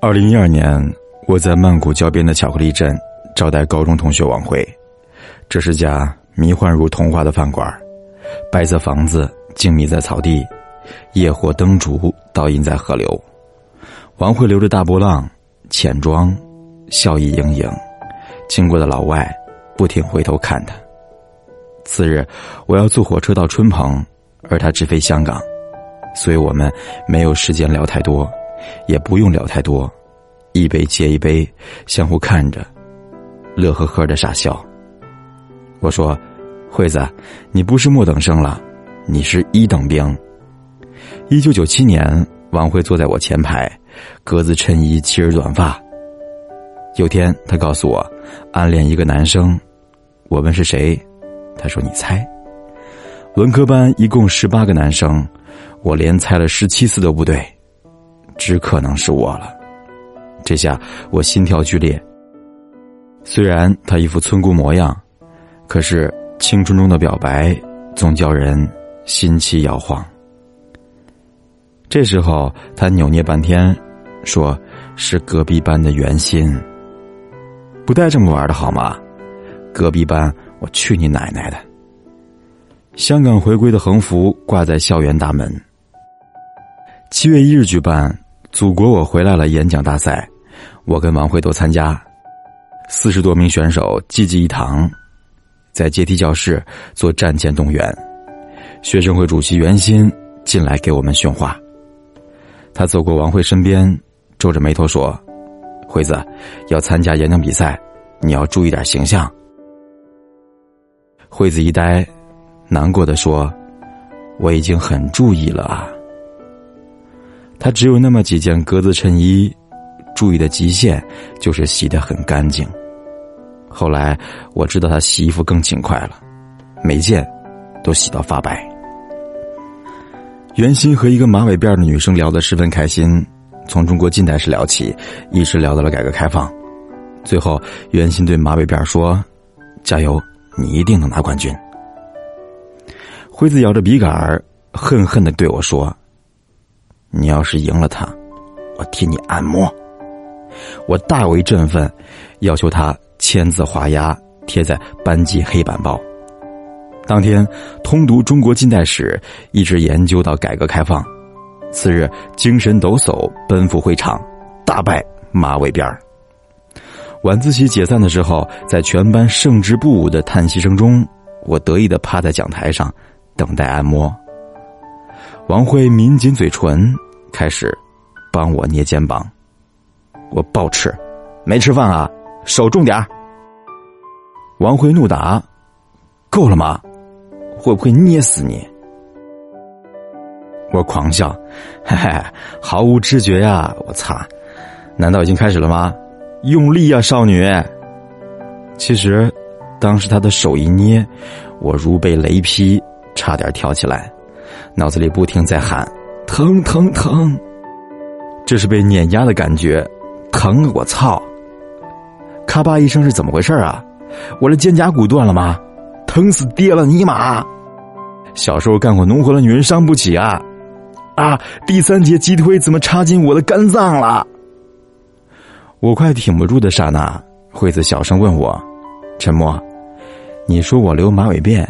二零一二年，我在曼谷郊边的巧克力镇招待高中同学晚会。这是家迷幻如童话的饭馆，白色房子静谧在草地，夜火灯烛倒映在河流。晚会留着大波浪，浅妆，笑意盈盈。经过的老外不停回头看他。次日，我要坐火车到春蓬，而他直飞香港，所以我们没有时间聊太多。也不用聊太多，一杯接一杯，相互看着，乐呵呵的傻笑。我说：“惠子，你不是末等生了，你是一等兵。”一九九七年，王慧坐在我前排，格子衬衣，齐耳短发。有天，他告诉我，暗恋一个男生。我问是谁，他说：“你猜。”文科班一共十八个男生，我连猜了十七次都不对。只可能是我了，这下我心跳剧烈。虽然他一副村姑模样，可是青春中的表白总叫人心期摇晃。这时候他扭捏半天，说是隔壁班的袁心。不带这么玩的好吗？隔壁班，我去你奶奶的！香港回归的横幅挂在校园大门。七月一日举办。祖国，我回来了！演讲大赛，我跟王慧都参加。四十多名选手济济一堂，在阶梯教室做战前动员。学生会主席袁鑫进来给我们训话。他走过王慧身边，皱着眉头说：“慧子，要参加演讲比赛，你要注意点形象。”惠子一呆，难过的说：“我已经很注意了啊。”他只有那么几件格子衬衣，注意的极限就是洗得很干净。后来我知道他洗衣服更勤快了，每件都洗到发白。袁心和一个马尾辫的女生聊得十分开心，从中国近代史聊起，一直聊到了改革开放。最后，袁心对马尾辫说：“加油，你一定能拿冠军。”辉子咬着笔杆恨恨的对我说。你要是赢了他，我替你按摩。我大为振奋，要求他签字画押贴在班级黑板报。当天通读中国近代史，一直研究到改革开放。次日精神抖擞奔赴会场，大败马尾辫儿。晚自习解散的时候，在全班胜之不武的叹息声中，我得意的趴在讲台上，等待按摩。王慧抿紧嘴唇，开始帮我捏肩膀。我暴吃，没吃饭啊，手重点儿王辉怒答：“够了吗？会不会捏死你？”我狂笑：“嘿嘿，毫无知觉呀！我擦，难道已经开始了吗？用力呀，少女！”其实，当时他的手一捏，我如被雷劈，差点跳起来。脑子里不停在喊：“疼疼疼！”这是被碾压的感觉，疼！我操！咔吧一声是怎么回事啊？我的肩胛骨断了吗？疼死爹了！尼玛！小时候干过农活的女人伤不起啊！啊！第三节鸡腿怎么插进我的肝脏了？我快挺不住的刹那，惠子小声问我：“沉默，你说我留马尾辫，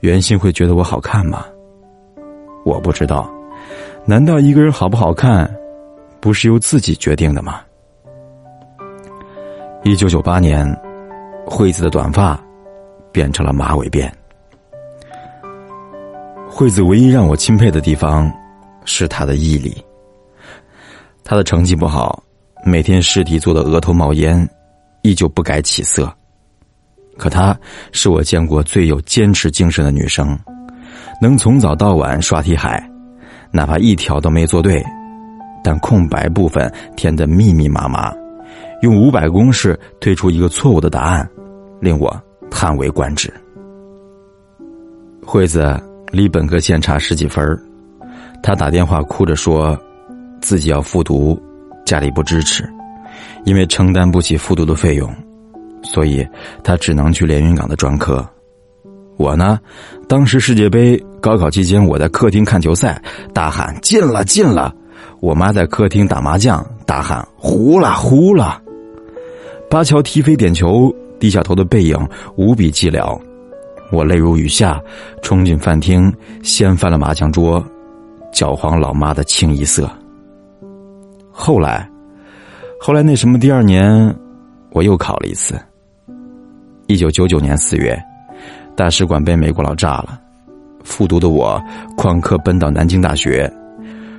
袁心会觉得我好看吗？”我不知道，难道一个人好不好看，不是由自己决定的吗？一九九八年，惠子的短发变成了马尾辫。惠子唯一让我钦佩的地方，是她的毅力。她的成绩不好，每天试题做的额头冒烟，依旧不改起色。可她是我见过最有坚持精神的女生。能从早到晚刷题海，哪怕一条都没做对，但空白部分填得密密麻麻，用五百公式推出一个错误的答案，令我叹为观止。惠子离本科线差十几分他打电话哭着说，自己要复读，家里不支持，因为承担不起复读的费用，所以他只能去连云港的专科。我呢，当时世界杯高考期间，我在客厅看球赛，大喊进了进了，我妈在客厅打麻将，大喊“胡了，胡了”。巴乔踢飞点球，低下头的背影无比寂寥。我泪如雨下，冲进饭厅，掀翻了麻将桌，搅黄老妈的清一色。后来，后来那什么，第二年我又考了一次。一九九九年四月，大使馆被美国佬炸了，复读的我旷课奔到南京大学，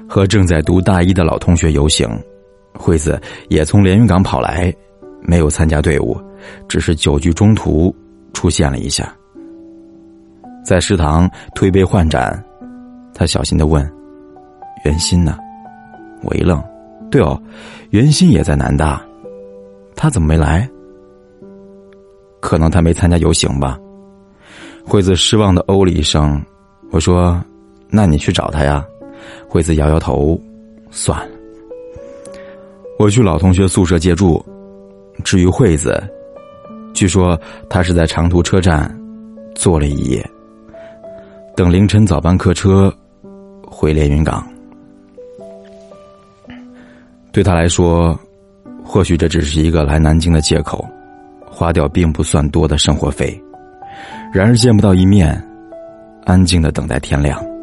和正在读大一的老同学游行。惠子也从连云港跑来。没有参加队伍，只是酒局中途出现了一下，在食堂推杯换盏，他小心的问：“袁鑫呢？”我一愣：“对哦，袁鑫也在南大，他怎么没来？可能他没参加游行吧。”惠子失望的哦了一声。我说：“那你去找他呀。”惠子摇摇头：“算了。”我去老同学宿舍借住。至于惠子，据说他是在长途车站坐了一夜，等凌晨早班客车回连云港。对他来说，或许这只是一个来南京的借口，花掉并不算多的生活费。然而见不到一面，安静的等待天亮。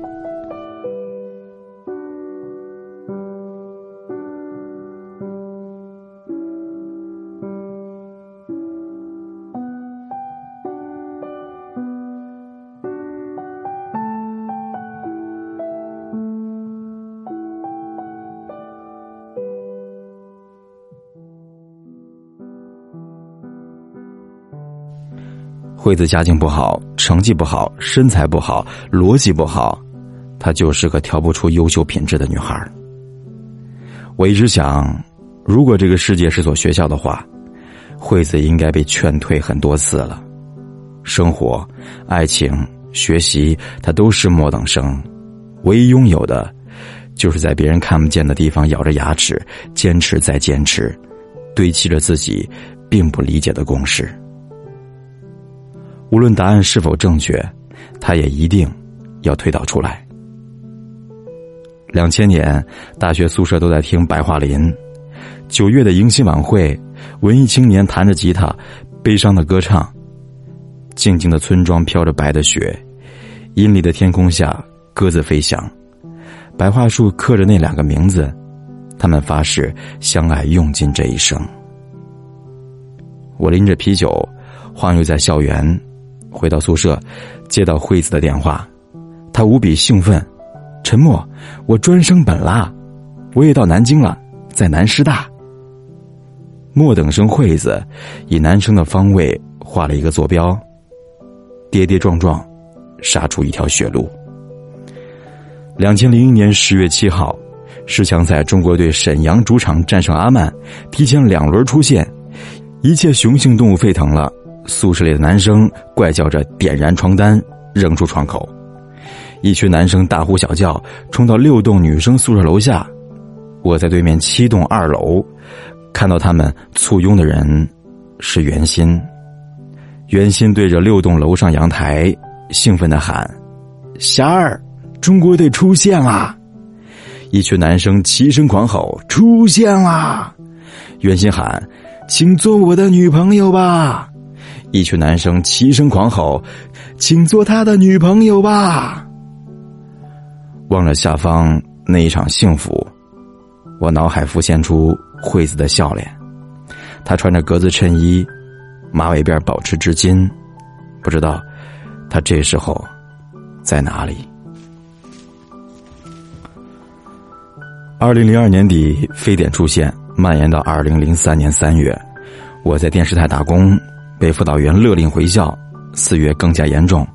惠子家境不好，成绩不好，身材不好，逻辑不好，她就是个挑不出优秀品质的女孩。我一直想，如果这个世界是所学校的话，惠子应该被劝退很多次了。生活、爱情、学习，她都是末等生，唯一拥有的，就是在别人看不见的地方咬着牙齿坚持再坚持，堆砌着自己并不理解的公式。无论答案是否正确，他也一定要推导出来。两千年，大学宿舍都在听白桦林。九月的迎新晚会，文艺青年弹着吉他，悲伤的歌唱。静静的村庄飘着白的雪，阴里的天空下，鸽子飞翔。白桦树刻着那两个名字，他们发誓相爱用尽这一生。我拎着啤酒，晃悠在校园。回到宿舍，接到惠子的电话，他无比兴奋。沉默，我专升本啦，我也到南京了，在南师大。末等生惠子以男生的方位画了一个坐标，跌跌撞撞，杀出一条血路。两千零一年十月七号，世强赛中国队沈阳主场战胜阿曼，提前两轮出线，一切雄性动物沸腾了。宿舍里的男生怪叫着，点燃床单扔出窗口，一群男生大呼小叫，冲到六栋女生宿舍楼下。我在对面七栋二楼，看到他们簇拥的人是袁心。袁心对着六栋楼上阳台兴奋的喊：“霞儿，中国队出现啦！”一群男生齐声狂吼：“出现啦！”袁心喊：“请做我的女朋友吧！”一群男生齐声狂吼：“请做他的女朋友吧！”望着下方那一场幸福，我脑海浮现出惠子的笑脸。她穿着格子衬衣，马尾辫保持至今。不知道她这时候在哪里。二零零二年底，非典出现，蔓延到二零零三年三月，我在电视台打工。被辅导员勒令回校，四月更加严重，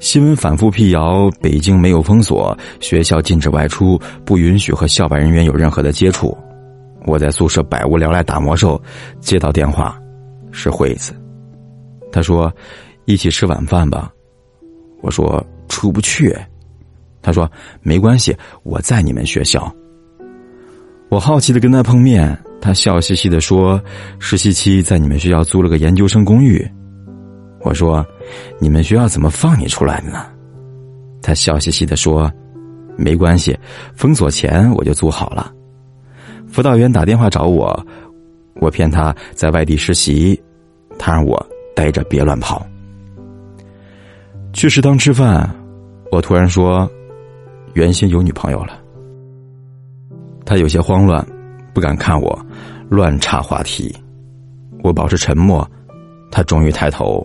新闻反复辟谣北京没有封锁，学校禁止外出，不允许和校外人员有任何的接触。我在宿舍百无聊赖打魔兽，接到电话，是惠子，他说：“一起吃晚饭吧。”我说：“出不去。”他说：“没关系，我在你们学校。”我好奇的跟他碰面。他笑嘻嘻的说：“实习期在你们学校租了个研究生公寓。”我说：“你们学校怎么放你出来的呢？”他笑嘻嘻的说：“没关系，封锁前我就租好了，辅导员打电话找我，我骗他在外地实习，他让我待着别乱跑。去食堂吃饭，我突然说，原先有女朋友了。他有些慌乱，不敢看我，乱插话题。我保持沉默，他终于抬头，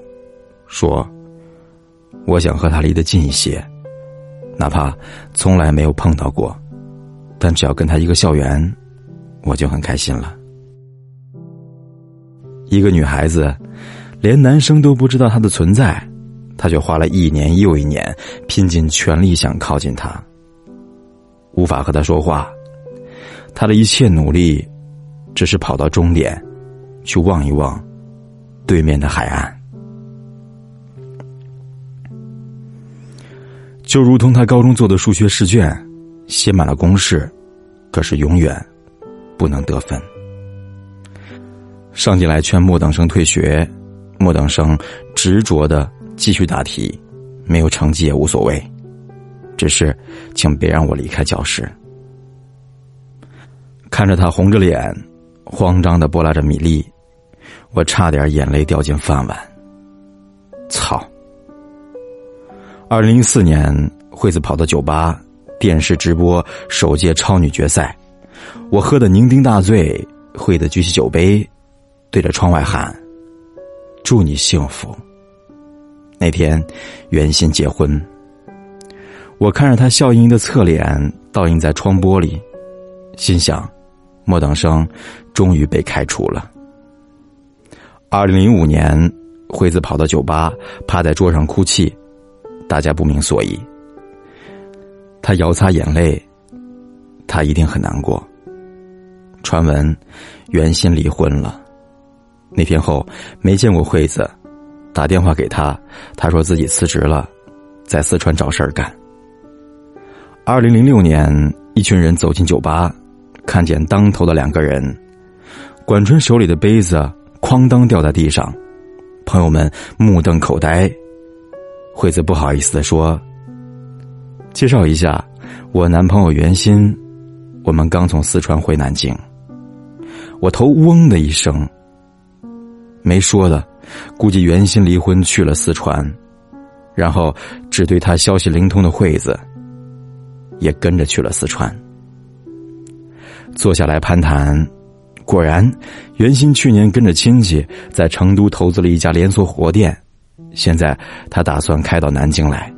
说：“我想和他离得近一些，哪怕从来没有碰到过，但只要跟他一个校园，我就很开心了。”一个女孩子，连男生都不知道她的存在，她却花了一年又一年，拼尽全力想靠近他，无法和他说话。他的一切努力，只是跑到终点，去望一望对面的海岸，就如同他高中做的数学试卷，写满了公式，可是永远不能得分。上进来劝莫等生退学，莫等生执着的继续答题，没有成绩也无所谓，只是请别让我离开教室。看着他红着脸，慌张的拨拉着米粒，我差点眼泪掉进饭碗。操！二零零四年，惠子跑到酒吧电视直播首届超女决赛，我喝得酩酊大醉，惠子举起酒杯，对着窗外喊：“祝你幸福。”那天，袁心结婚，我看着他笑盈盈的侧脸倒映在窗玻璃，心想。莫等生终于被开除了。二零零五年，惠子跑到酒吧，趴在桌上哭泣，大家不明所以。他摇擦眼泪，他一定很难过。传闻，袁心离婚了。那天后没见过惠子，打电话给他，他说自己辞职了，在四川找事儿干。二零零六年，一群人走进酒吧。看见当头的两个人，管春手里的杯子哐当掉在地上，朋友们目瞪口呆。惠子不好意思的说：“介绍一下，我男朋友袁鑫，我们刚从四川回南京。”我头嗡的一声，没说的，估计袁鑫离婚去了四川，然后只对他消息灵通的惠子，也跟着去了四川。坐下来攀谈，果然，袁鑫去年跟着亲戚在成都投资了一家连锁火锅店，现在他打算开到南京来。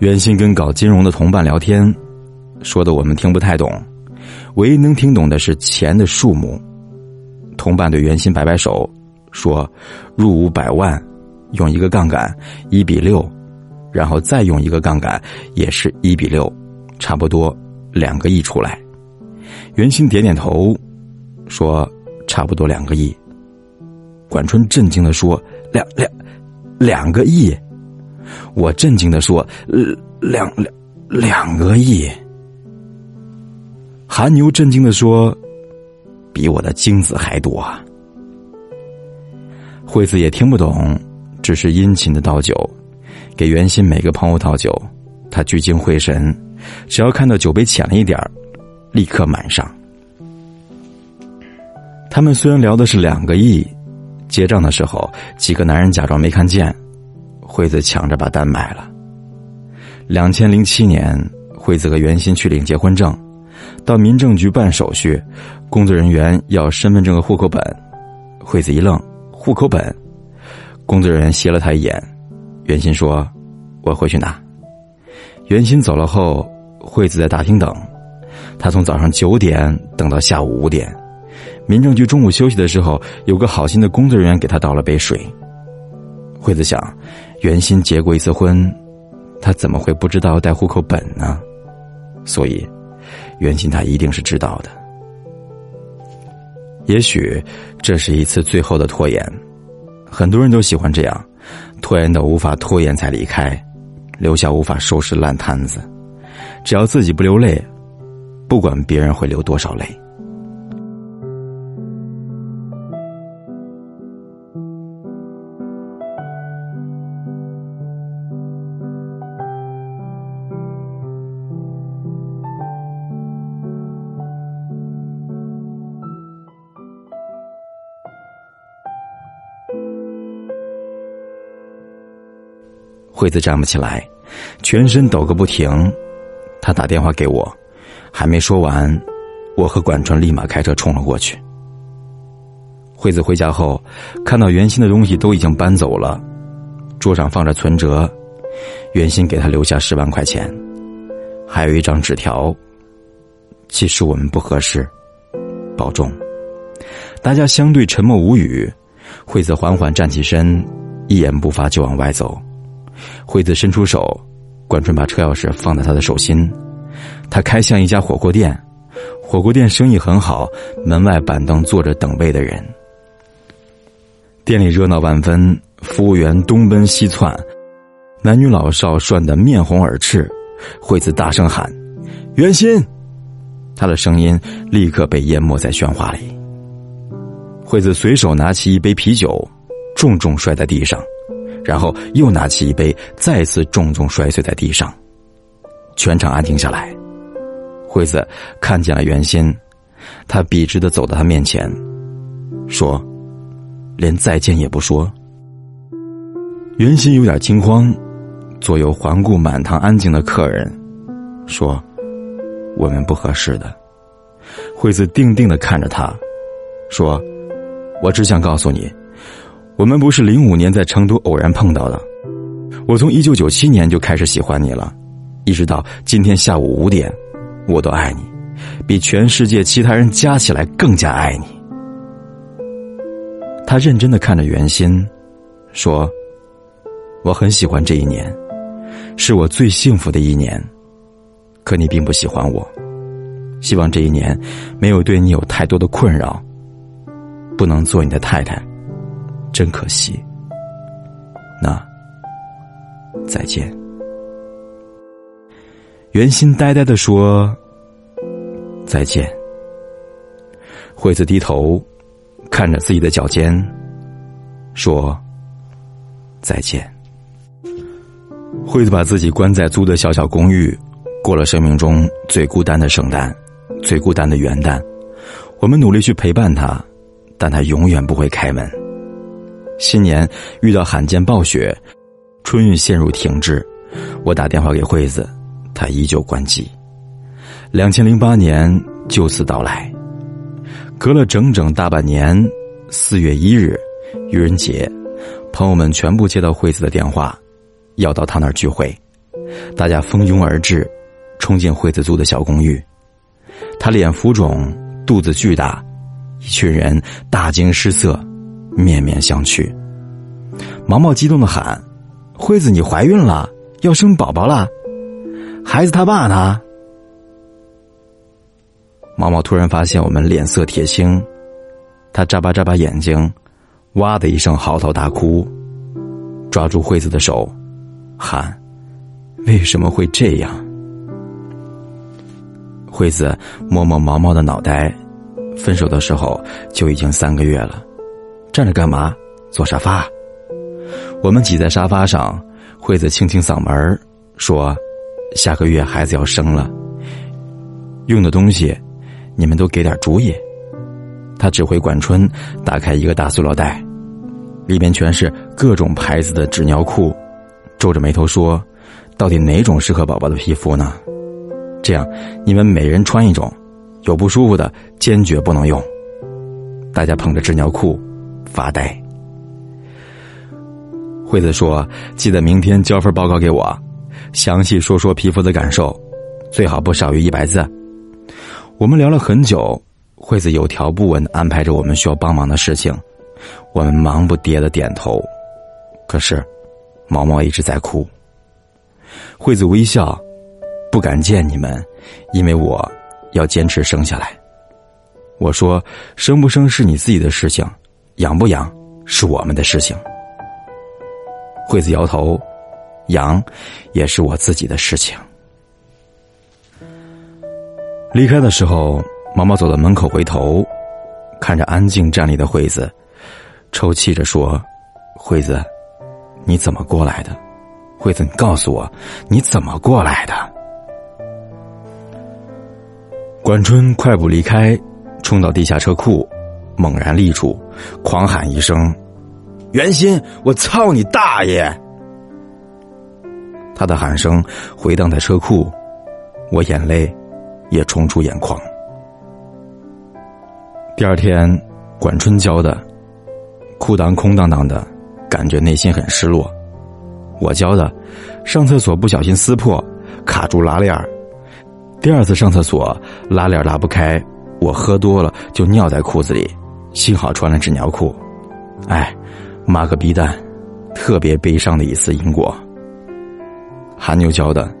袁鑫跟搞金融的同伴聊天，说的我们听不太懂，唯一能听懂的是钱的数目。同伴对袁鑫摆摆手，说：“入五百万，用一个杠杆一比六，然后再用一个杠杆也是一比六，差不多。”两个亿出来，袁鑫点点头，说：“差不多两个亿。”管春震惊的说：“两两两个亿！”我震惊的说：“两两两个亿！”韩牛震惊的说：“比我的精子还多。”惠子也听不懂，只是殷勤的倒酒，给袁鑫每个朋友倒酒，他聚精会神。只要看到酒杯浅了一点立刻满上。他们虽然聊的是两个亿，结账的时候，几个男人假装没看见，惠子抢着把单买了。两千零七年，惠子和袁鑫去领结婚证，到民政局办手续，工作人员要身份证和户口本，惠子一愣，户口本，工作人员斜了他一眼，袁鑫说：“我回去拿。”袁鑫走了后，惠子在大厅等。他从早上九点等到下午五点。民政局中午休息的时候，有个好心的工作人员给他倒了杯水。惠子想，袁鑫结过一次婚，他怎么会不知道带户口本呢？所以，袁鑫他一定是知道的。也许这是一次最后的拖延。很多人都喜欢这样，拖延到无法拖延才离开。留下无法收拾烂摊子，只要自己不流泪不管别人会流多少泪。惠子站不起来全身抖个不停他打电话给我，还没说完，我和管春立马开车冲了过去。惠子回家后，看到袁鑫的东西都已经搬走了，桌上放着存折，袁鑫给他留下十万块钱，还有一张纸条。其实我们不合适，保重。大家相对沉默无语。惠子缓缓站起身，一言不发就往外走。惠子伸出手，管春把车钥匙放在他的手心。他开向一家火锅店，火锅店生意很好，门外板凳坐着等位的人。店里热闹万分，服务员东奔西窜，男女老少涮得面红耳赤。惠子大声喊：“袁鑫！”他的声音立刻被淹没在喧哗里。惠子随手拿起一杯啤酒，重重摔在地上，然后又拿起一杯，再次重重摔碎在地上。全场安静下来。惠子看见了袁鑫，他笔直的走到他面前，说：“连再见也不说。”袁鑫有点惊慌，左右环顾满堂安静的客人，说：“我们不合适的。”惠子定定的看着他，说。我只想告诉你，我们不是零五年在成都偶然碰到的。我从一九九七年就开始喜欢你了，一直到今天下午五点，我都爱你，比全世界其他人加起来更加爱你。他认真的看着袁心，说：“我很喜欢这一年，是我最幸福的一年。可你并不喜欢我，希望这一年没有对你有太多的困扰。”不能做你的太太，真可惜。那再见。袁心呆呆的说：“再见。”惠子低头看着自己的脚尖，说：“再见。”惠子把自己关在租的小小公寓，过了生命中最孤单的圣诞，最孤单的元旦。我们努力去陪伴他。但他永远不会开门。新年遇到罕见暴雪，春运陷入停滞。我打电话给惠子，他依旧关机。两千零八年就此到来，隔了整整大半年。四月一日，愚人节，朋友们全部接到惠子的电话，要到他那儿聚会。大家蜂拥而至，冲进惠子租的小公寓。他脸浮肿，肚子巨大。一群人大惊失色，面面相觑。毛毛激动的喊：“惠子，你怀孕了，要生宝宝了！孩子他爸呢？”毛毛突然发现我们脸色铁青，他眨巴眨巴眼睛，哇的一声嚎啕大哭，抓住惠子的手，喊：“为什么会这样？”惠子摸摸毛毛的脑袋。分手的时候就已经三个月了，站着干嘛？坐沙发。我们挤在沙发上，惠子清清嗓门说：“下个月孩子要生了，用的东西，你们都给点主意。”他指挥管春打开一个大塑料袋，里面全是各种牌子的纸尿裤，皱着眉头说：“到底哪种适合宝宝的皮肤呢？这样，你们每人穿一种。”有不舒服的，坚决不能用。大家捧着纸尿裤发呆。惠子说：“记得明天交份报告给我，详细说说皮肤的感受，最好不少于一百字。”我们聊了很久，惠子有条不紊的安排着我们需要帮忙的事情，我们忙不迭的点头。可是，毛毛一直在哭。惠子微笑，不敢见你们，因为我。要坚持生下来。我说：“生不生是你自己的事情，养不养是我们的事情。”惠子摇头：“养也是我自己的事情。”离开的时候，毛毛走到门口，回头看着安静站立的惠子，抽泣着说：“惠子，你怎么过来的？惠子，你告诉我，你怎么过来的？”管春快步离开，冲到地下车库，猛然立住，狂喊一声：“袁鑫，我操你大爷！”他的喊声回荡在车库，我眼泪也冲出眼眶。第二天，管春教的，裤裆空荡荡的，感觉内心很失落。我教的，上厕所不小心撕破，卡住拉链儿。第二次上厕所，拉链拉不开，我喝多了就尿在裤子里，幸好穿了纸尿裤。哎，妈个逼蛋，特别悲伤的一次因果。韩牛教的，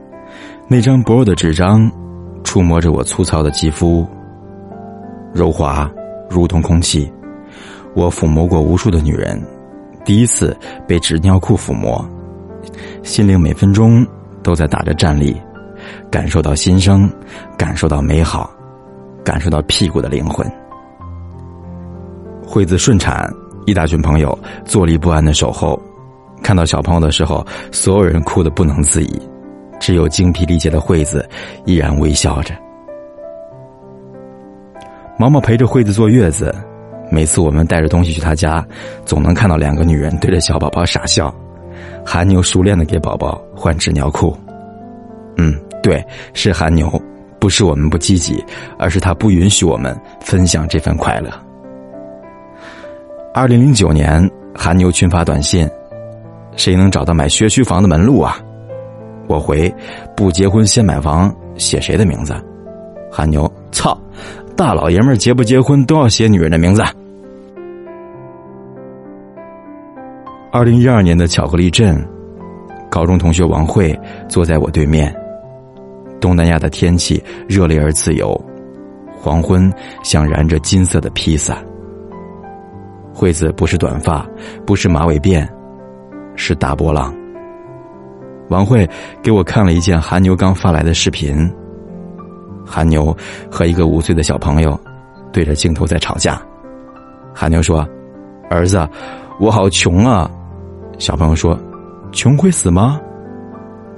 那张薄弱的纸张，触摸着我粗糙的肌肤，柔滑如同空气。我抚摸过无数的女人，第一次被纸尿裤抚摸。心灵每分钟都在打着战栗，感受到新生，感受到美好，感受到屁股的灵魂。惠子顺产，一大群朋友坐立不安的守候，看到小朋友的时候，所有人哭得不能自已，只有精疲力竭的惠子依然微笑着。毛毛陪着惠子坐月子，每次我们带着东西去他家，总能看到两个女人对着小宝宝傻笑。韩牛熟练的给宝宝换纸尿裤，嗯，对，是韩牛，不是我们不积极，而是他不允许我们分享这份快乐。二零零九年，韩牛群发短信：“谁能找到买学区房的门路啊？”我回：“不结婚先买房，写谁的名字？”韩牛：“操，大老爷们结不结婚都要写女人的名字。”二零一二年的巧克力镇，高中同学王慧坐在我对面。东南亚的天气热烈而自由，黄昏像燃着金色的披萨。惠子不是短发，不是马尾辫，是大波浪。王慧给我看了一件韩牛刚发来的视频，韩牛和一个五岁的小朋友对着镜头在吵架。韩牛说：“儿子，我好穷啊。”小朋友说：“穷会死吗？”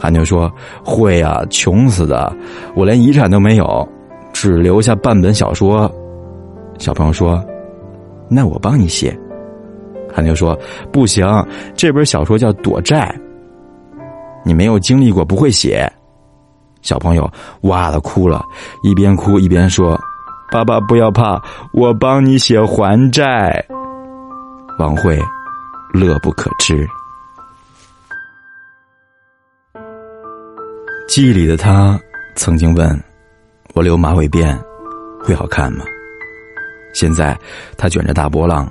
韩牛说：“会啊，穷死的！我连遗产都没有，只留下半本小说。”小朋友说：“那我帮你写。”韩牛说：“不行，这本小说叫躲债。你没有经历过，不会写。”小朋友哇的哭了，一边哭一边说：“爸爸不要怕，我帮你写还债。”王慧。乐不可支。记忆里的他曾经问：“我留马尾辫会好看吗？”现在他卷着大波浪，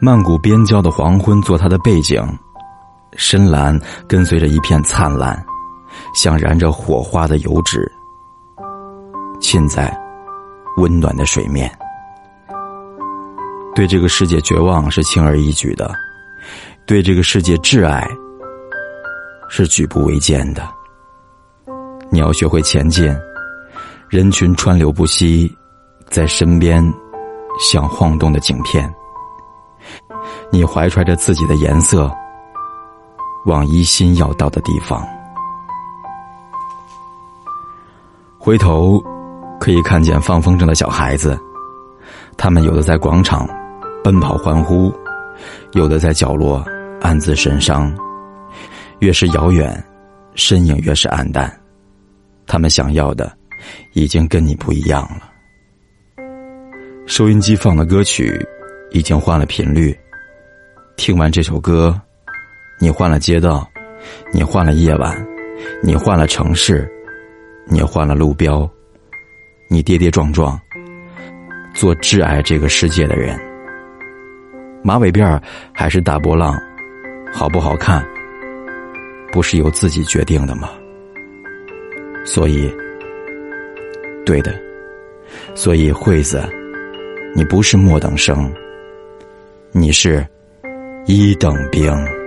曼谷边郊的黄昏做他的背景，深蓝跟随着一片灿烂，像燃着火花的油脂，浸在温暖的水面。对这个世界绝望是轻而易举的。对这个世界挚爱是举步维艰的。你要学会前进，人群川流不息，在身边像晃动的景片。你怀揣着自己的颜色，往一心要到的地方。回头可以看见放风筝的小孩子，他们有的在广场奔跑欢呼，有的在角落。暗自神伤，越是遥远，身影越是暗淡。他们想要的，已经跟你不一样了。收音机放的歌曲，已经换了频率。听完这首歌，你换了街道，你换了夜晚，你换了城市，你换了路标，你跌跌撞撞，做挚爱这个世界的人。马尾辫还是大波浪？好不好看，不是由自己决定的吗？所以，对的，所以惠子，你不是末等生，你是一等兵。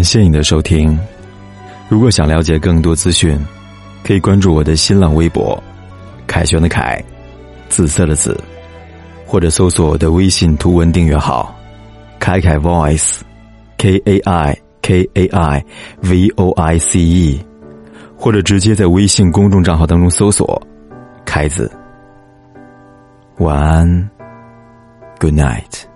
感谢你的收听。如果想了解更多资讯，可以关注我的新浪微博“凯旋的凯”，紫色的紫，或者搜索我的微信图文订阅号“凯凯 Voice”，K A I K A I V O I C E，或者直接在微信公众账号当中搜索“凯子”。晚安，Good night。